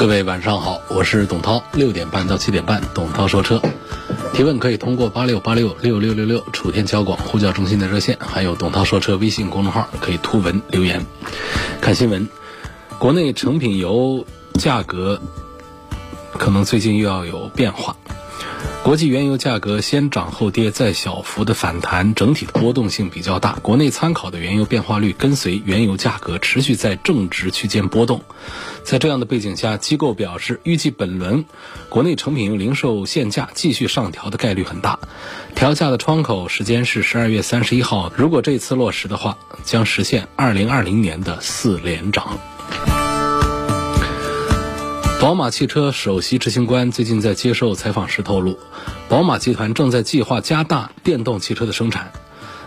各位晚上好，我是董涛，六点半到七点半，董涛说车。提问可以通过八六八六六六六六楚天交广呼叫中心的热线，还有董涛说车微信公众号可以图文留言。看新闻，国内成品油价格可能最近又要有变化。国际原油价格先涨后跌，再小幅的反弹，整体的波动性比较大。国内参考的原油变化率跟随原油价格持续在正值区间波动。在这样的背景下，机构表示，预计本轮国内成品油零售限价继续上调的概率很大。调价的窗口时间是十二月三十一号，如果这次落实的话，将实现二零二零年的四连涨。宝马汽车首席执行官最近在接受采访时透露，宝马集团正在计划加大电动汽车的生产。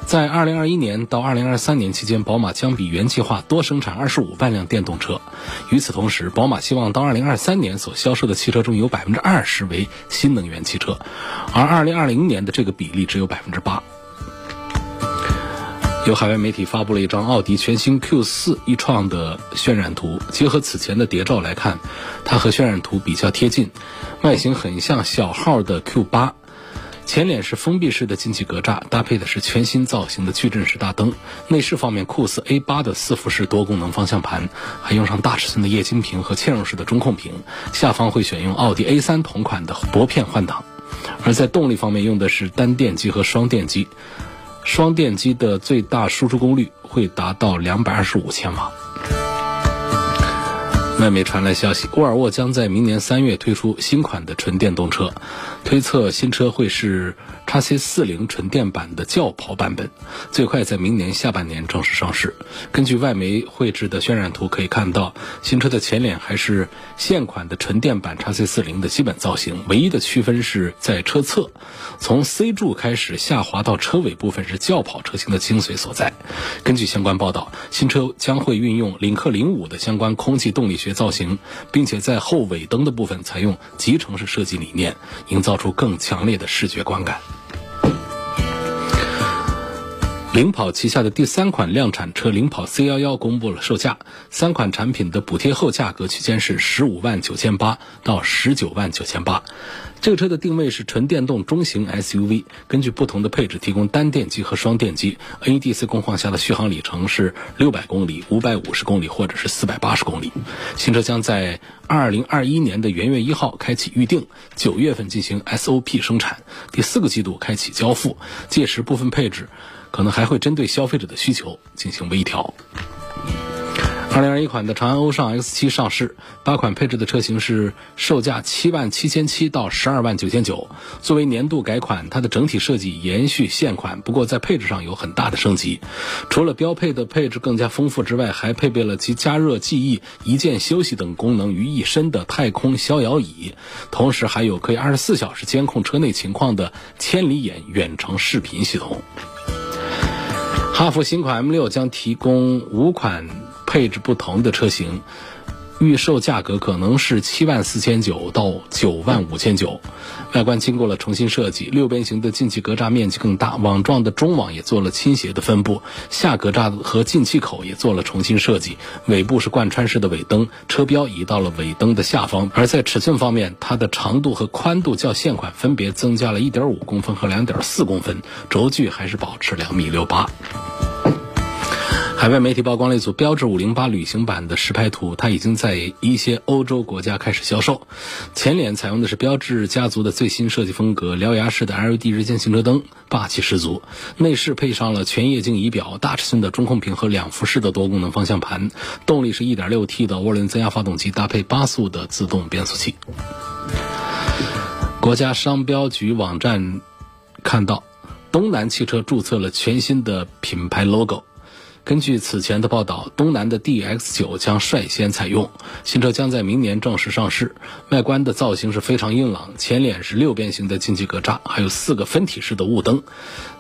在2021年到2023年期间，宝马将比原计划多生产25万辆电动车。与此同时，宝马希望到2023年所销售的汽车中有20%为新能源汽车，而2020年的这个比例只有8%。有海外媒体发布了一张奥迪全新 Q4 一创的渲染图，结合此前的谍照来看，它和渲染图比较贴近，外形很像小号的 Q8，前脸是封闭式的进气格栅，搭配的是全新造型的矩阵式大灯。内饰方面，酷似 A8 的四辐式多功能方向盘，还用上大尺寸的液晶屏和嵌入式的中控屏，下方会选用奥迪 A3 同款的薄片换挡。而在动力方面，用的是单电机和双电机。双电机的最大输出功率会达到两百二十五千瓦。外媒传来消息，沃尔沃将在明年三月推出新款的纯电动车，推测新车会是 x C 四零纯电版的轿跑版本，最快在明年下半年正式上市。根据外媒绘制的渲染图可以看到，新车的前脸还是现款的纯电版 x C 四零的基本造型，唯一的区分是在车侧，从 C 柱开始下滑到车尾部分是轿跑车型的精髓所在。根据相关报道，新车将会运用领克零五的相关空气动力学。造型，并且在后尾灯的部分采用集成式设计理念，营造造出更强烈的视觉观感。领跑旗下的第三款量产车领跑 C 幺幺公布了售价，三款产品的补贴后价格区间是十五万九千八到十九万九千八。这个车的定位是纯电动中型 SUV，根据不同的配置提供单电机和双电机。NEDC 工况下的续航里程是六百公里、五百五十公里或者是四百八十公里。新车将在二零二一年的元月一号开启预定，九月份进行 SOP 生产，第四个季度开启交付。届时部分配置。可能还会针对消费者的需求进行微调。二零二一款的长安欧尚 X 七上市，八款配置的车型是售价七万七千七到十二万九千九。作为年度改款，它的整体设计延续现款，不过在配置上有很大的升级。除了标配的配置更加丰富之外，还配备了集加热、记忆、一键休息等功能于一身的太空逍遥椅，同时还有可以二十四小时监控车内情况的千里眼远程视频系统。哈弗新款 M6 将提供五款配置不同的车型，预售价格可能是七万四千九到九万五千九。外观经过了重新设计，六边形的进气格栅面积更大，网状的中网也做了倾斜的分布，下格栅和进气口也做了重新设计。尾部是贯穿式的尾灯，车标移到了尾灯的下方。而在尺寸方面，它的长度和宽度较现款分别增加了一点五公分和两点四公分，轴距还是保持两米六八。海外媒体曝光了一组标致五零八旅行版的实拍图，它已经在一些欧洲国家开始销售。前脸采用的是标致家族的最新设计风格，獠牙式的 LED 日间行车灯，霸气十足。内饰配上了全液晶仪表、大尺寸的中控屏和两辐式的多功能方向盘。动力是一点六 T 的涡轮增压发动机，搭配八速的自动变速器。国家商标局网站看到，东南汽车注册了全新的品牌 logo。根据此前的报道，东南的 DX9 将率先采用新车，将在明年正式上市。外观的造型是非常硬朗，前脸是六边形的进气格栅，还有四个分体式的雾灯。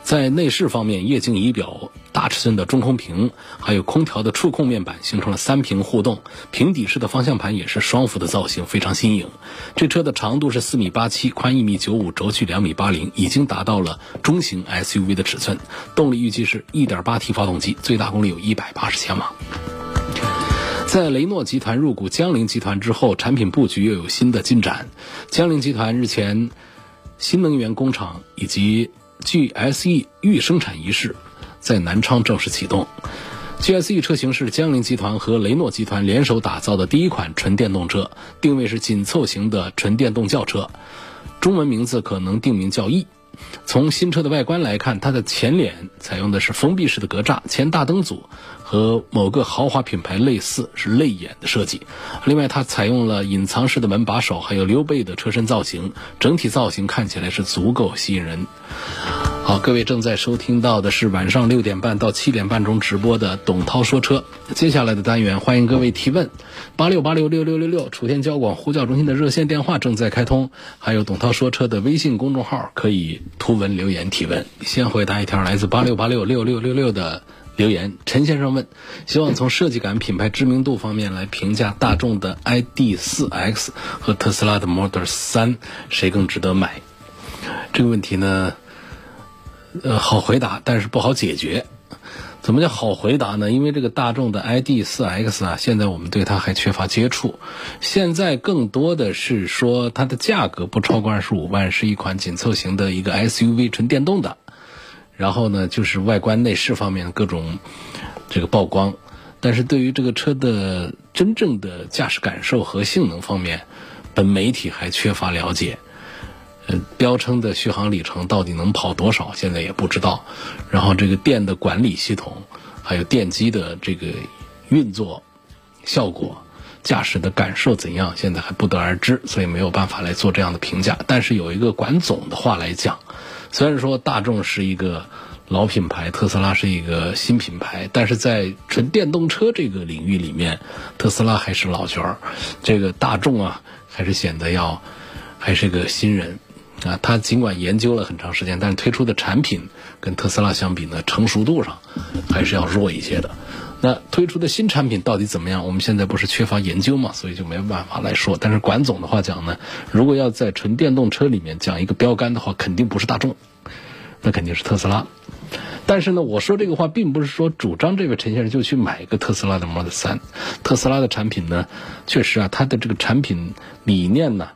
在内饰方面，液晶仪表、大尺寸的中控屏，还有空调的触控面板形成了三屏互动，平底式的方向盘也是双幅的造型，非常新颖。这车的长度是四米八七，宽一米九五，轴距两米八零，已经达到了中型 SUV 的尺寸。动力预计是一点八 T 发动机，最大功率有一百八十千瓦。在雷诺集团入股江铃集团之后，产品布局又有新的进展。江铃集团日前，新能源工厂以及 GSE 预生产仪式在南昌正式启动。GSE 车型是江铃集团和雷诺集团联手打造的第一款纯电动车，定位是紧凑型的纯电动轿车，中文名字可能定名叫 E。从新车的外观来看，它的前脸采用的是封闭式的格栅，前大灯组和某个豪华品牌类似，是泪眼的设计。另外，它采用了隐藏式的门把手，还有溜背的车身造型，整体造型看起来是足够吸引人。好，各位正在收听到的是晚上六点半到七点半钟直播的董涛说车。接下来的单元，欢迎各位提问，八六八六六六六六，楚天交广呼叫中心的热线电话正在开通，还有董涛说车的微信公众号可以图文留言提问。先回答一条来自八六八六六六六六的留言，陈先生问，希望从设计感、品牌知名度方面来评价大众的 ID.4X 和特斯拉的 Model 3，谁更值得买？这个问题呢？呃，好回答，但是不好解决。怎么叫好回答呢？因为这个大众的 ID.4X 啊，现在我们对它还缺乏接触。现在更多的是说它的价格不超过二十五万，是一款紧凑型的一个 SUV 纯电动的。然后呢，就是外观内饰方面各种这个曝光，但是对于这个车的真正的驾驶感受和性能方面，本媒体还缺乏了解。呃，标称的续航里程到底能跑多少？现在也不知道。然后这个电的管理系统，还有电机的这个运作效果、驾驶的感受怎样，现在还不得而知，所以没有办法来做这样的评价。但是有一个管总的话来讲，虽然说大众是一个老品牌，特斯拉是一个新品牌，但是在纯电动车这个领域里面，特斯拉还是老角儿，这个大众啊，还是显得要还是个新人。啊，他尽管研究了很长时间，但是推出的产品跟特斯拉相比呢，成熟度上还是要弱一些的。那推出的新产品到底怎么样？我们现在不是缺乏研究嘛，所以就没有办法来说。但是管总的话讲呢，如果要在纯电动车里面讲一个标杆的话，肯定不是大众，那肯定是特斯拉。但是呢，我说这个话并不是说主张这位陈先生就去买一个特斯拉的 Model 3。特斯拉的产品呢，确实啊，它的这个产品理念呢。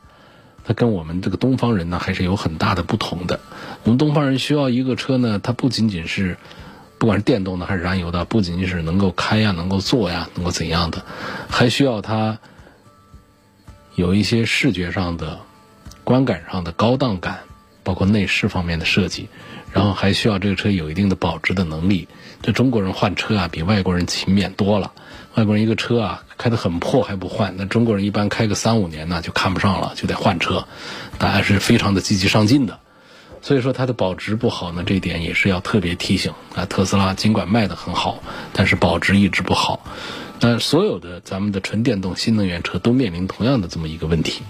它跟我们这个东方人呢，还是有很大的不同的。我们东方人需要一个车呢，它不仅仅是，不管是电动的还是燃油的，不仅仅是能够开呀、能够坐呀、能够怎样的，还需要它有一些视觉上的、观感上的高档感，包括内饰方面的设计，然后还需要这个车有一定的保值的能力。这中国人换车啊，比外国人勤勉多了。外国人一个车啊开得很破还不换，那中国人一般开个三五年呢就看不上了，就得换车。大家是非常的积极上进的，所以说它的保值不好呢，这一点也是要特别提醒啊。特斯拉尽管卖得很好，但是保值一直不好。那所有的咱们的纯电动新能源车都面临同样的这么一个问题。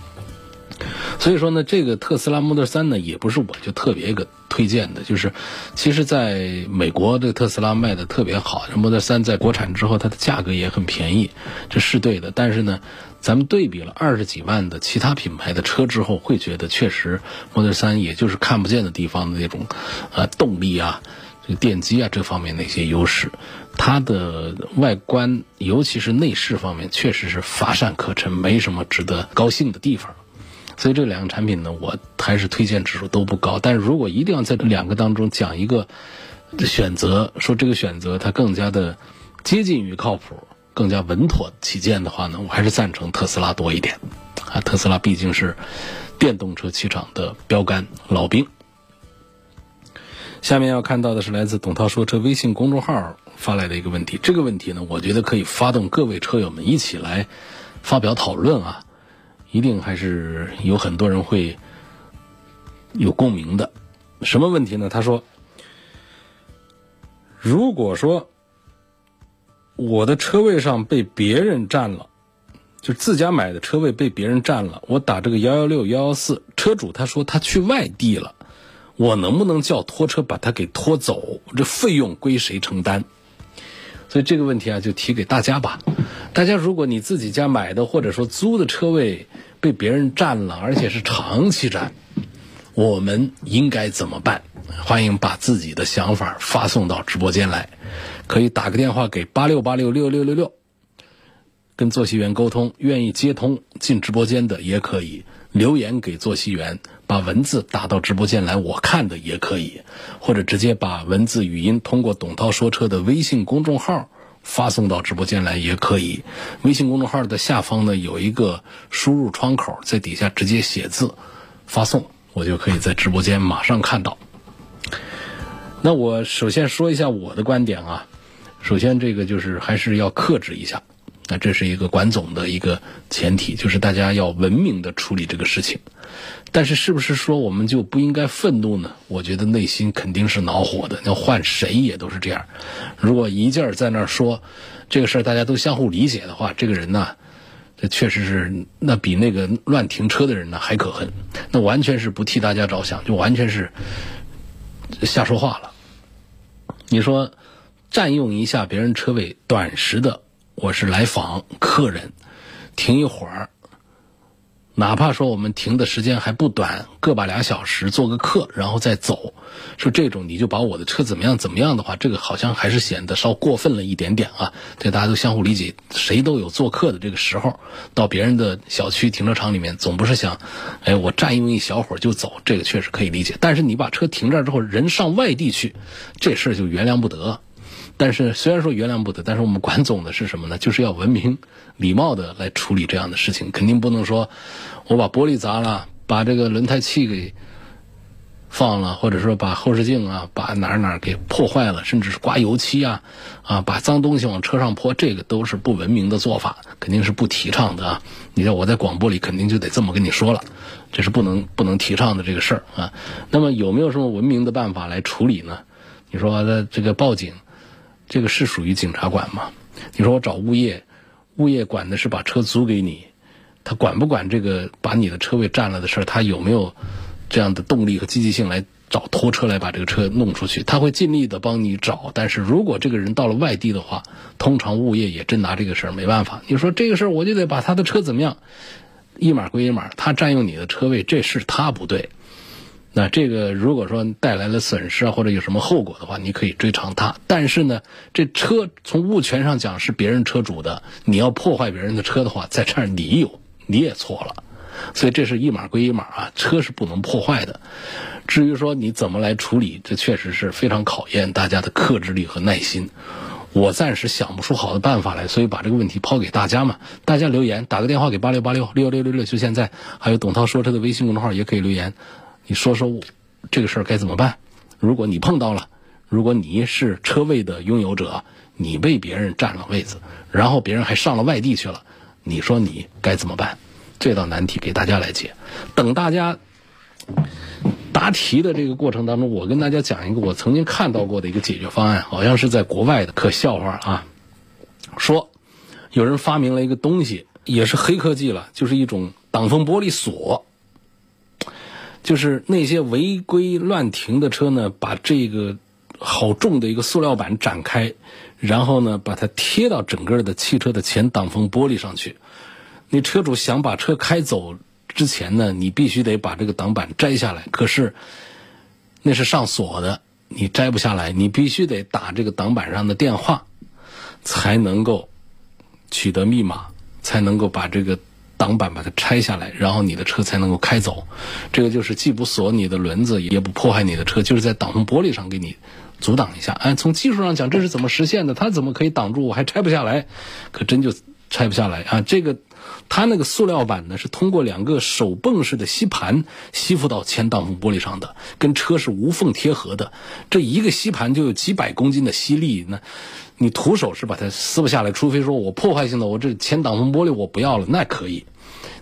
所以说呢，这个特斯拉 Model 3呢，也不是我就特别一个推荐的，就是其实在美国的特斯拉卖的特别好，Model 3在国产之后，它的价格也很便宜，这是对的。但是呢，咱们对比了二十几万的其他品牌的车之后，会觉得确实 Model 3也就是看不见的地方的那种，呃，动力啊，这个电机啊这方面的一些优势，它的外观尤其是内饰方面确实是乏善可陈，没什么值得高兴的地方。所以这两个产品呢，我还是推荐指数都不高。但是如果一定要在这两个当中讲一个选择，说这个选择它更加的接近于靠谱、更加稳妥起见的话呢，我还是赞成特斯拉多一点。啊，特斯拉毕竟是电动车市场的标杆老兵。下面要看到的是来自董涛说车微信公众号发来的一个问题。这个问题呢，我觉得可以发动各位车友们一起来发表讨论啊。一定还是有很多人会有共鸣的。什么问题呢？他说：“如果说我的车位上被别人占了，就自家买的车位被别人占了，我打这个幺幺六幺幺四，车主他说他去外地了，我能不能叫拖车把他给拖走？这费用归谁承担？所以这个问题啊，就提给大家吧。大家如果你自己家买的或者说租的车位被别人占了，而且是长期占，我们应该怎么办？欢迎把自己的想法发送到直播间来，可以打个电话给八六八六六六六六，跟坐席员沟通。愿意接通进直播间的也可以留言给坐席员，把文字打到直播间来，我看的也可以，或者直接把文字语音通过董涛说车的微信公众号发送到直播间来也可以。微信公众号的下方呢有一个输入窗口，在底下直接写字发送，我就可以在直播间马上看到。那我首先说一下我的观点啊，首先这个就是还是要克制一下，那这是一个管总的一个前提，就是大家要文明的处理这个事情。但是是不是说我们就不应该愤怒呢？我觉得内心肯定是恼火的，要换谁也都是这样。如果一劲儿在那儿说这个事儿大家都相互理解的话，这个人呢，这确实是那比那个乱停车的人呢还可恨，那完全是不替大家着想，就完全是。瞎说话了！你说占用一下别人车位，短时的，我是来访客人，停一会儿，哪怕说我们停的时间还不短，个把俩小时做个客，然后再走，说这种你就把我的车怎么样怎么样的话，这个好像还是显得稍过分了一点点啊！这大家都相互理解，谁都有做客的这个时候，到别人的小区停车场里面，总不是想，哎，我占用一小会儿就走，这个确实可以理解。但是你把车停这儿之后，人上外地去，这事儿就原谅不得。但是虽然说原谅不得，但是我们管总的是什么呢？就是要文明、礼貌的来处理这样的事情，肯定不能说我把玻璃砸了，把这个轮胎气给放了，或者说把后视镜啊，把哪儿哪儿给破坏了，甚至是刮油漆啊，啊，把脏东西往车上泼，这个都是不文明的做法，肯定是不提倡的啊。你看我在广播里肯定就得这么跟你说了，这是不能不能提倡的这个事儿啊。那么有没有什么文明的办法来处理呢？你说的这个报警。这个是属于警察管吗？你说我找物业，物业管的是把车租给你，他管不管这个把你的车位占了的事儿？他有没有这样的动力和积极性来找拖车来把这个车弄出去？他会尽力的帮你找，但是如果这个人到了外地的话，通常物业也真拿这个事儿没办法。你说这个事儿我就得把他的车怎么样？一码归一码，他占用你的车位，这是他不对。那这个如果说带来了损失啊，或者有什么后果的话，你可以追偿他。但是呢，这车从物权上讲是别人车主的，你要破坏别人的车的话，在这儿你有你也错了。所以这是一码归一码啊，车是不能破坏的。至于说你怎么来处理，这确实是非常考验大家的克制力和耐心。我暂时想不出好的办法来，所以把这个问题抛给大家嘛。大家留言，打个电话给八六八六六六六六，就现在。还有董涛说车的微信公众号也可以留言。你说说，这个事儿该怎么办？如果你碰到了，如果你是车位的拥有者，你被别人占了位子，然后别人还上了外地去了，你说你该怎么办？这道难题给大家来解。等大家答题的这个过程当中，我跟大家讲一个我曾经看到过的一个解决方案，好像是在国外的，可笑话啊！说有人发明了一个东西，也是黑科技了，就是一种挡风玻璃锁。就是那些违规乱停的车呢，把这个好重的一个塑料板展开，然后呢，把它贴到整个的汽车的前挡风玻璃上去。你车主想把车开走之前呢，你必须得把这个挡板摘下来。可是那是上锁的，你摘不下来，你必须得打这个挡板上的电话，才能够取得密码，才能够把这个。挡板把它拆下来，然后你的车才能够开走。这个就是既不锁你的轮子，也不破坏你的车，就是在挡风玻璃上给你阻挡一下。哎，从技术上讲，这是怎么实现的？它怎么可以挡住？我还拆不下来，可真就拆不下来啊！这个，它那个塑料板呢，是通过两个手泵式的吸盘吸附到前挡风玻璃上的，跟车是无缝贴合的。这一个吸盘就有几百公斤的吸力那你徒手是把它撕不下来，除非说我破坏性的，我这前挡风玻璃我不要了，那可以。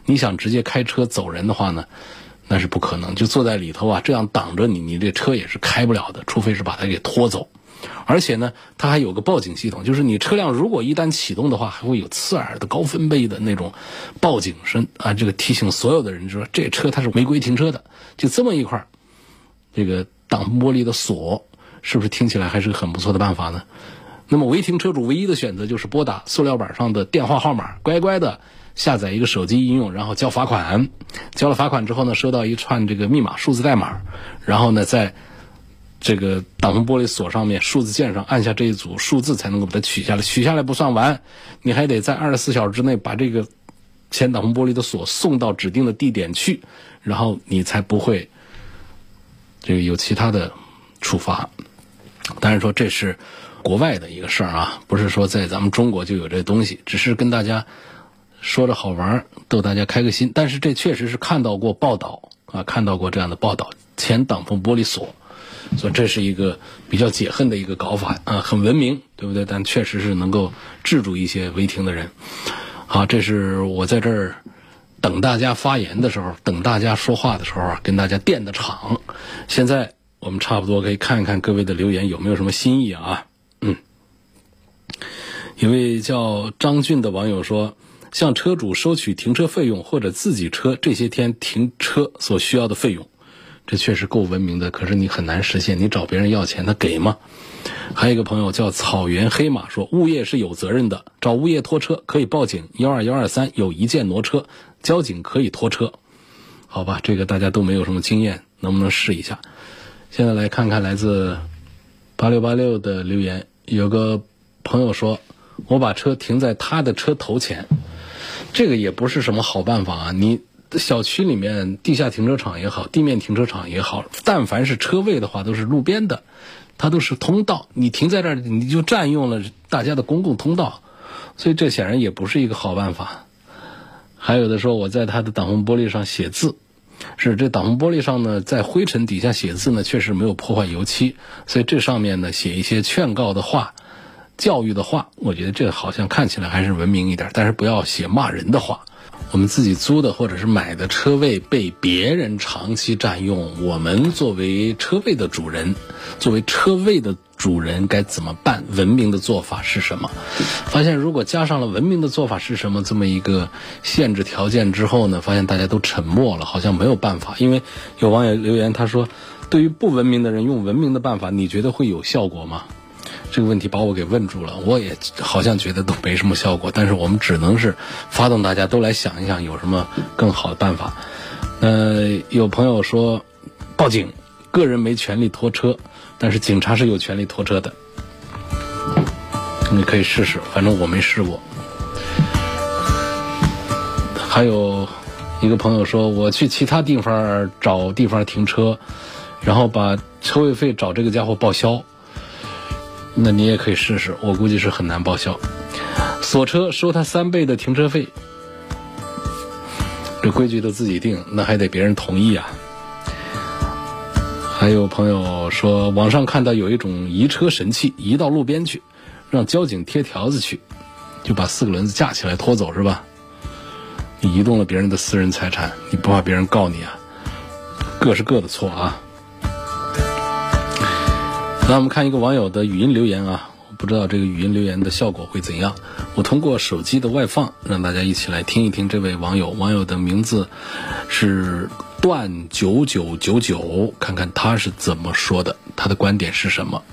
你想直接开车走人的话呢，那是不可能，就坐在里头啊，这样挡着你，你这车也是开不了的，除非是把它给拖走。而且呢，它还有个报警系统，就是你车辆如果一旦启动的话，还会有刺耳的高分贝的那种报警声啊，这个提醒所有的人就说这车它是违规停车的。就这么一块儿，这个挡风玻璃的锁，是不是听起来还是很不错的办法呢？那么违停车主唯一的选择就是拨打塑料板上的电话号码，乖乖的下载一个手机应用，然后交罚款。交了罚款之后呢，收到一串这个密码数字代码，然后呢，在这个挡风玻璃锁上面数字键上按下这一组数字，才能够把它取下来。取下来不算完，你还得在二十四小时之内把这个前挡风玻璃的锁送到指定的地点去，然后你才不会这个有其他的处罚。当然说这是国外的一个事儿啊，不是说在咱们中国就有这东西，只是跟大家说着好玩，逗大家开个心。但是这确实是看到过报道啊，看到过这样的报道，前挡风玻璃锁。所以这是一个比较解恨的一个搞法啊，很文明，对不对？但确实是能够制住一些违停的人。好，这是我在这儿等大家发言的时候，等大家说话的时候啊，跟大家垫的场。现在我们差不多可以看一看各位的留言有没有什么新意啊？嗯，一位叫张俊的网友说，向车主收取停车费用或者自己车这些天停车所需要的费用。这确实够文明的，可是你很难实现。你找别人要钱，他给吗？还有一个朋友叫草原黑马说，物业是有责任的，找物业拖车可以报警幺二幺二三有一键挪车，交警可以拖车。好吧，这个大家都没有什么经验，能不能试一下？现在来看看来自八六八六的留言，有个朋友说，我把车停在他的车头前，这个也不是什么好办法啊，你。小区里面地下停车场也好，地面停车场也好，但凡是车位的话，都是路边的，它都是通道。你停在这儿，你就占用了大家的公共通道，所以这显然也不是一个好办法。还有的说，我在他的挡风玻璃上写字，是这挡风玻璃上呢，在灰尘底下写字呢，确实没有破坏油漆，所以这上面呢写一些劝告的话、教育的话，我觉得这好像看起来还是文明一点，但是不要写骂人的话。我们自己租的或者是买的车位被别人长期占用，我们作为车位的主人，作为车位的主人该怎么办？文明的做法是什么？发现如果加上了文明的做法是什么这么一个限制条件之后呢，发现大家都沉默了，好像没有办法。因为有网友留言他说，对于不文明的人用文明的办法，你觉得会有效果吗？这个问题把我给问住了，我也好像觉得都没什么效果，但是我们只能是发动大家都来想一想有什么更好的办法。呃，有朋友说报警，个人没权利拖车，但是警察是有权利拖车的，你可以试试，反正我没试过。还有一个朋友说，我去其他地方找地方停车，然后把车位费找这个家伙报销。那你也可以试试，我估计是很难报销。锁车收他三倍的停车费，这规矩都自己定，那还得别人同意啊。还有朋友说，网上看到有一种移车神器，移到路边去，让交警贴条子去，就把四个轮子架起来拖走是吧？你移动了别人的私人财产，你不怕别人告你啊？各是各的错啊。那我们看一个网友的语音留言啊，我不知道这个语音留言的效果会怎样。我通过手机的外放，让大家一起来听一听这位网友。网友的名字是段九九九九，看看他是怎么说的，他的观点是什么。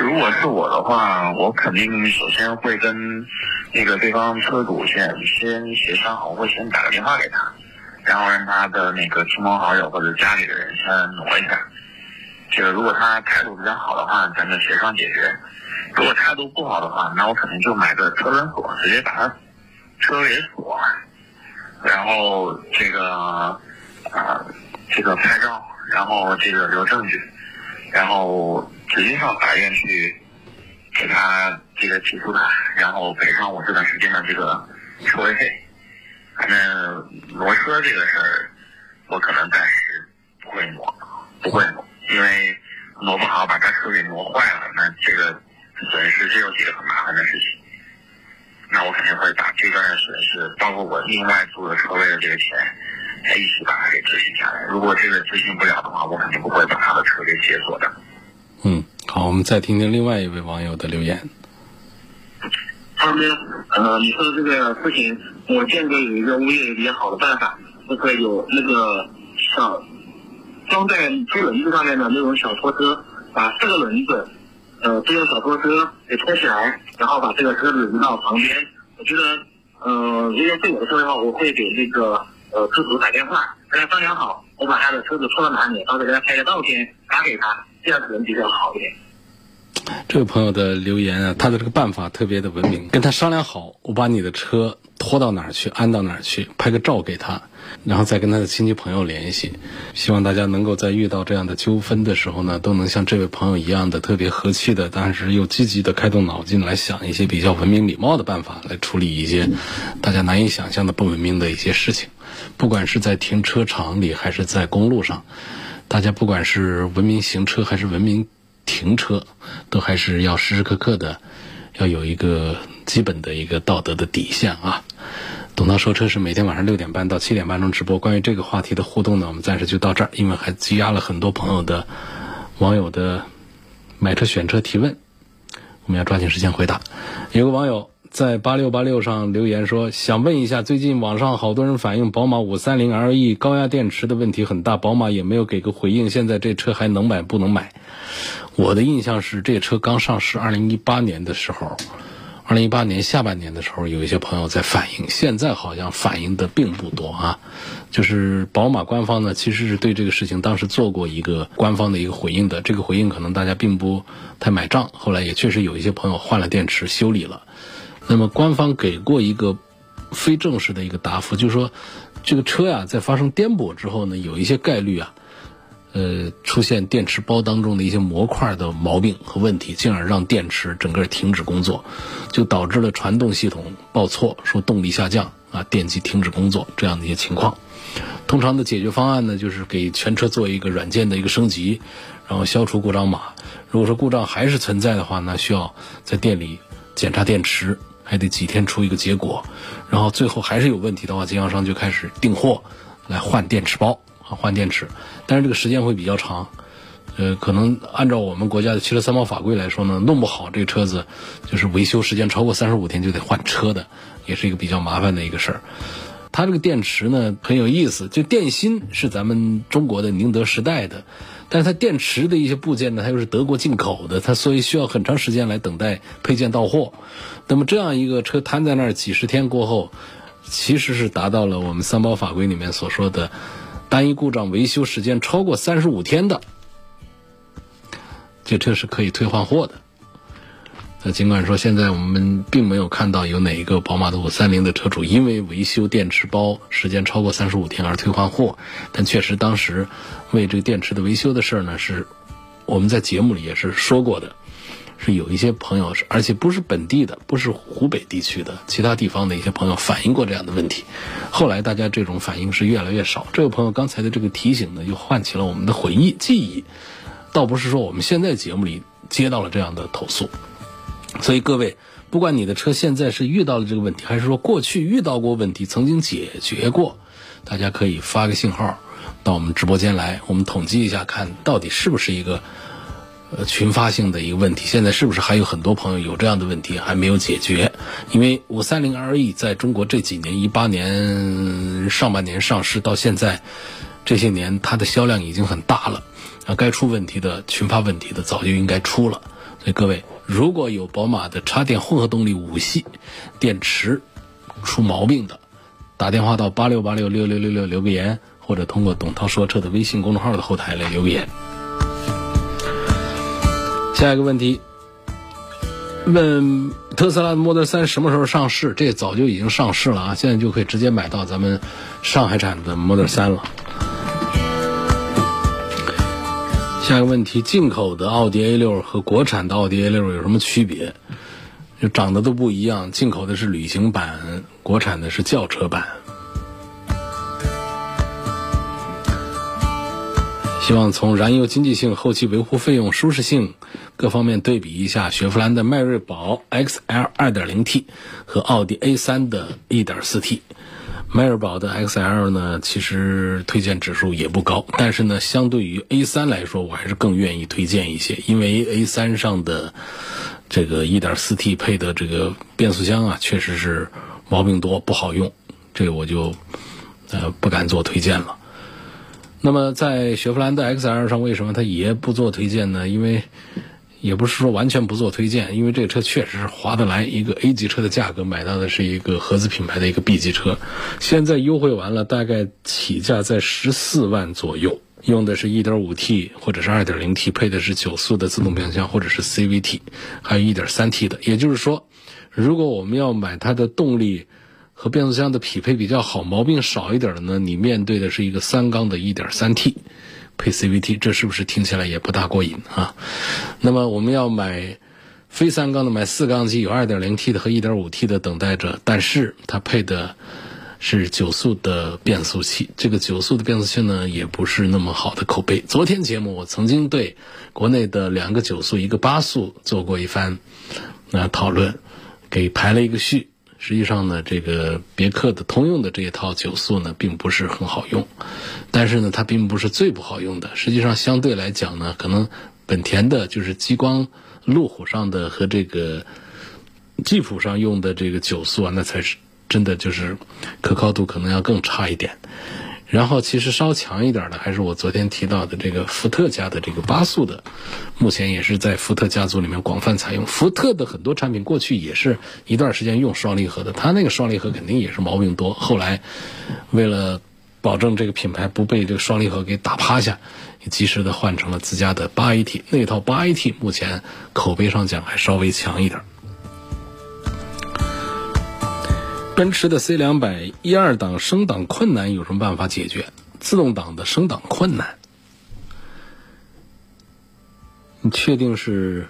如果是我的话，我肯定首先会跟那个对方车主先先协商好，会先打个电话给他，然后让他的那个亲朋好友或者家里的人先挪一下。这个如果他态度比较好的话，咱们协商解决；如果态度不好的话，那我可能就买个车轮锁，直接把他车给锁，然后这个啊这个拍照，然后这个留证据，然后直接上法院去给他这个起诉他，然后赔偿我这段时间的这个车位费。反正挪车这个事儿，我可能暂时不会挪，不会挪。因为挪不好，把他车给挪坏了，那这个损失这又是一个很麻烦的事情。那我肯定会把这段损失，包括我另外租的车位的这个钱，再一起把它给执行下来。如果这个执行不了的话，我肯定不会把他的车给解锁的。嗯。好，我们再听听另外一位网友的留言。他们呃，你说的这个事情，我见过有一个物业比较好的办法，就是有那个小装在推轮子上面的那种小拖车，把四个轮子，呃，这个小拖车给拖起来，然后把这个车子移到旁边。我觉得，呃，如果是我的车的话，我会给那个呃车主打电话，跟他商量好，我把他的车子拖到哪里，到时候给他拍个照片发给他，这样可能比较好一点。这位朋友的留言啊，他的这个办法特别的文明，跟他商量好，我把你的车拖到哪儿去，安到哪儿去，拍个照给他，然后再跟他的亲戚朋友联系。希望大家能够在遇到这样的纠纷的时候呢，都能像这位朋友一样的特别和气的，但是又积极的开动脑筋来想一些比较文明礼貌的办法，来处理一些大家难以想象的不文明的一些事情。不管是在停车场里，还是在公路上，大家不管是文明行车还是文明。停车都还是要时时刻刻的要有一个基本的一个道德的底线啊。董涛说车是每天晚上六点半到七点半钟直播，关于这个话题的互动呢，我们暂时就到这儿，因为还积压了很多朋友的网友的买车选车提问，我们要抓紧时间回答。有个网友。在八六八六上留言说，想问一下，最近网上好多人反映宝马五三零 LE 高压电池的问题很大，宝马也没有给个回应。现在这车还能买不能买？我的印象是，这车刚上市，二零一八年的时候，二零一八年下半年的时候，有一些朋友在反映，现在好像反映的并不多啊。就是宝马官方呢，其实是对这个事情当时做过一个官方的一个回应的，这个回应可能大家并不太买账。后来也确实有一些朋友换了电池修理了。那么官方给过一个非正式的一个答复，就是说，这个车呀，在发生颠簸之后呢，有一些概率啊，呃，出现电池包当中的一些模块的毛病和问题，进而让电池整个停止工作，就导致了传动系统报错，说动力下降啊，电机停止工作这样的一些情况。通常的解决方案呢，就是给全车做一个软件的一个升级，然后消除故障码。如果说故障还是存在的话，那需要在店里检查电池。还得几天出一个结果，然后最后还是有问题的话，经销商就开始订货来换电池包啊，换电池。但是这个时间会比较长，呃，可能按照我们国家的汽车三包法规来说呢，弄不好这个车子就是维修时间超过三十五天就得换车的，也是一个比较麻烦的一个事儿。它这个电池呢很有意思，就电芯是咱们中国的宁德时代的，但是它电池的一些部件呢，它又是德国进口的，它所以需要很长时间来等待配件到货。那么这样一个车摊在那儿几十天过后，其实是达到了我们三包法规里面所说的单一故障维修时间超过三十五天的，这车是可以退换货的。那尽管说现在我们并没有看到有哪一个宝马的五三零的车主因为维修电池包时间超过三十五天而退换货，但确实当时为这个电池的维修的事儿呢，是我们在节目里也是说过的，是有一些朋友是，而且不是本地的，不是湖北地区的，其他地方的一些朋友反映过这样的问题。后来大家这种反应是越来越少。这位朋友刚才的这个提醒呢，又唤起了我们的回忆记忆，倒不是说我们现在节目里接到了这样的投诉。所以各位，不管你的车现在是遇到了这个问题，还是说过去遇到过问题，曾经解决过，大家可以发个信号到我们直播间来，我们统计一下，看到底是不是一个呃群发性的一个问题。现在是不是还有很多朋友有这样的问题还没有解决？因为五三零 RE 在中国这几年，一八年上半年上市到现在，这些年它的销量已经很大了，啊，该出问题的群发问题的早就应该出了。所以各位。如果有宝马的插电混合动力五系电池出毛病的，打电话到八六八六六六六六留个言，或者通过董涛说车的微信公众号的后台来留言。下一个问题，问特斯拉的 Model 3什么时候上市？这早就已经上市了啊，现在就可以直接买到咱们上海产的 Model 3了。下一个问题：进口的奥迪 A 六和国产的奥迪 A 六有什么区别？就长得都不一样，进口的是旅行版，国产的是轿车版。希望从燃油经济性、后期维护费用、舒适性各方面对比一下雪佛兰的迈锐宝 XL 2.0T 和奥迪 A3 的 1.4T。迈锐宝的 XL 呢，其实推荐指数也不高，但是呢，相对于 A3 来说，我还是更愿意推荐一些，因为 A3 上的这个 1.4T 配的这个变速箱啊，确实是毛病多，不好用，这个我就呃不敢做推荐了。那么在雪佛兰的 XL 上，为什么它也不做推荐呢？因为也不是说完全不做推荐，因为这个车确实是划得来，一个 A 级车的价格买到的是一个合资品牌的一个 B 级车，现在优惠完了，大概起价在十四万左右，用的是一点五 T 或者是二点零 T，配的是九速的自动变速箱或者是 CVT，还有一点三 T 的。也就是说，如果我们要买它的动力和变速箱的匹配比较好、毛病少一点的呢，你面对的是一个三缸的一点三 T。配 CVT，这是不是听起来也不大过瘾啊？那么我们要买非三缸的，买四缸机，有 2.0T 的和 1.5T 的等待着，但是它配的是九速的变速器。这个九速的变速器呢，也不是那么好的口碑。昨天节目我曾经对国内的两个九速、一个八速做过一番那讨论，给排了一个序。实际上呢，这个别克的通用的这一套九速呢，并不是很好用，但是呢，它并不是最不好用的。实际上，相对来讲呢，可能本田的就是激光路虎上的和这个吉普上用的这个九速啊，那才是真的就是可靠度可能要更差一点。然后，其实稍强一点的还是我昨天提到的这个福特家的这个八速的，目前也是在福特家族里面广泛采用。福特的很多产品过去也是一段时间用双离合的，它那个双离合肯定也是毛病多。后来为了保证这个品牌不被这个双离合给打趴下，及时的换成了自家的八 AT。那套八 AT 目前口碑上讲还稍微强一点。奔驰的 C 两百一二档升档困难有什么办法解决？自动挡的升档困难，你确定是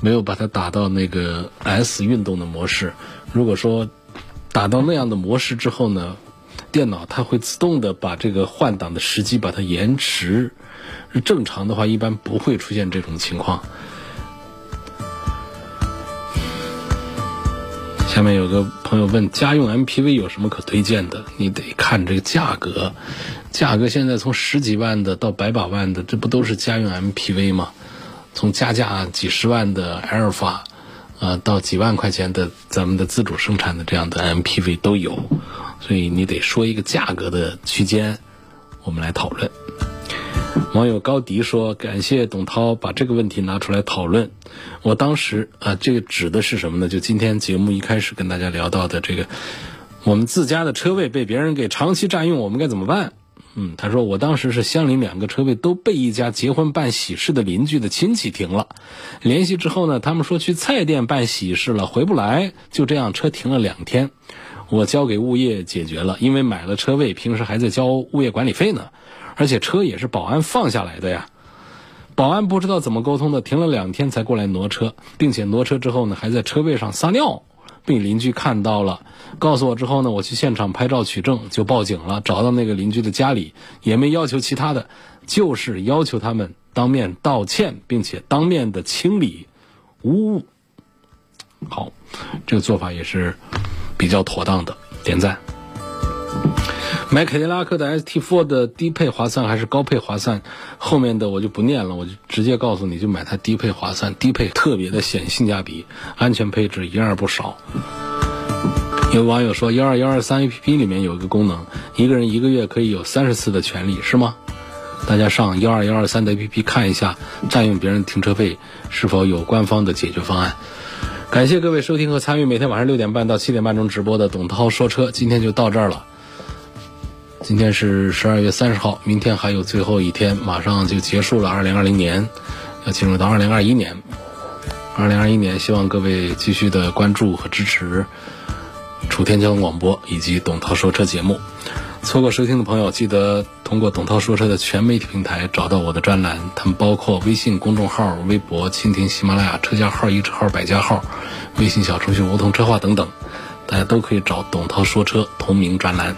没有把它打到那个 S 运动的模式？如果说打到那样的模式之后呢，电脑它会自动的把这个换挡的时机把它延迟。正常的话，一般不会出现这种情况。下面有个朋友问：家用 MPV 有什么可推荐的？你得看这个价格，价格现在从十几万的到百把万的，这不都是家用 MPV 吗？从加价几十万的阿尔法，啊，到几万块钱的咱们的自主生产的这样的 MPV 都有，所以你得说一个价格的区间，我们来讨论。网友高迪说：“感谢董涛把这个问题拿出来讨论。我当时啊，这个指的是什么呢？就今天节目一开始跟大家聊到的这个，我们自家的车位被别人给长期占用，我们该怎么办？嗯，他说我当时是相邻两个车位都被一家结婚办喜事的邻居的亲戚停了。联系之后呢，他们说去菜店办喜事了，回不来，就这样车停了两天。我交给物业解决了，因为买了车位，平时还在交物业管理费呢。”而且车也是保安放下来的呀，保安不知道怎么沟通的，停了两天才过来挪车，并且挪车之后呢，还在车位上撒尿，被邻居看到了，告诉我之后呢，我去现场拍照取证，就报警了，找到那个邻居的家里，也没要求其他的，就是要求他们当面道歉，并且当面的清理污物。好，这个做法也是比较妥当的，点赞。买凯迪拉克的 ST4 的低配划算还是高配划算？后面的我就不念了，我就直接告诉你就买它低配划算，低配特别的显性价比，安全配置一样不少。有网友说幺二幺二三 APP 里面有一个功能，一个人一个月可以有三十次的权利，是吗？大家上幺二幺二三的 APP 看一下，占用别人停车费是否有官方的解决方案。感谢各位收听和参与每天晚上六点半到七点半钟直播的董涛说车，今天就到这儿了。今天是十二月三十号，明天还有最后一天，马上就结束了。二零二零年要进入到二零二一年，二零二一年，希望各位继续的关注和支持楚天交通广播以及董涛说车节目。错过收听的朋友，记得通过董涛说车的全媒体平台找到我的专栏，他们包括微信公众号、微博、蜻蜓、喜马拉雅、车架号、一车号、百家号、微信小程序梧桐车话等等，大家都可以找董涛说车同名专栏。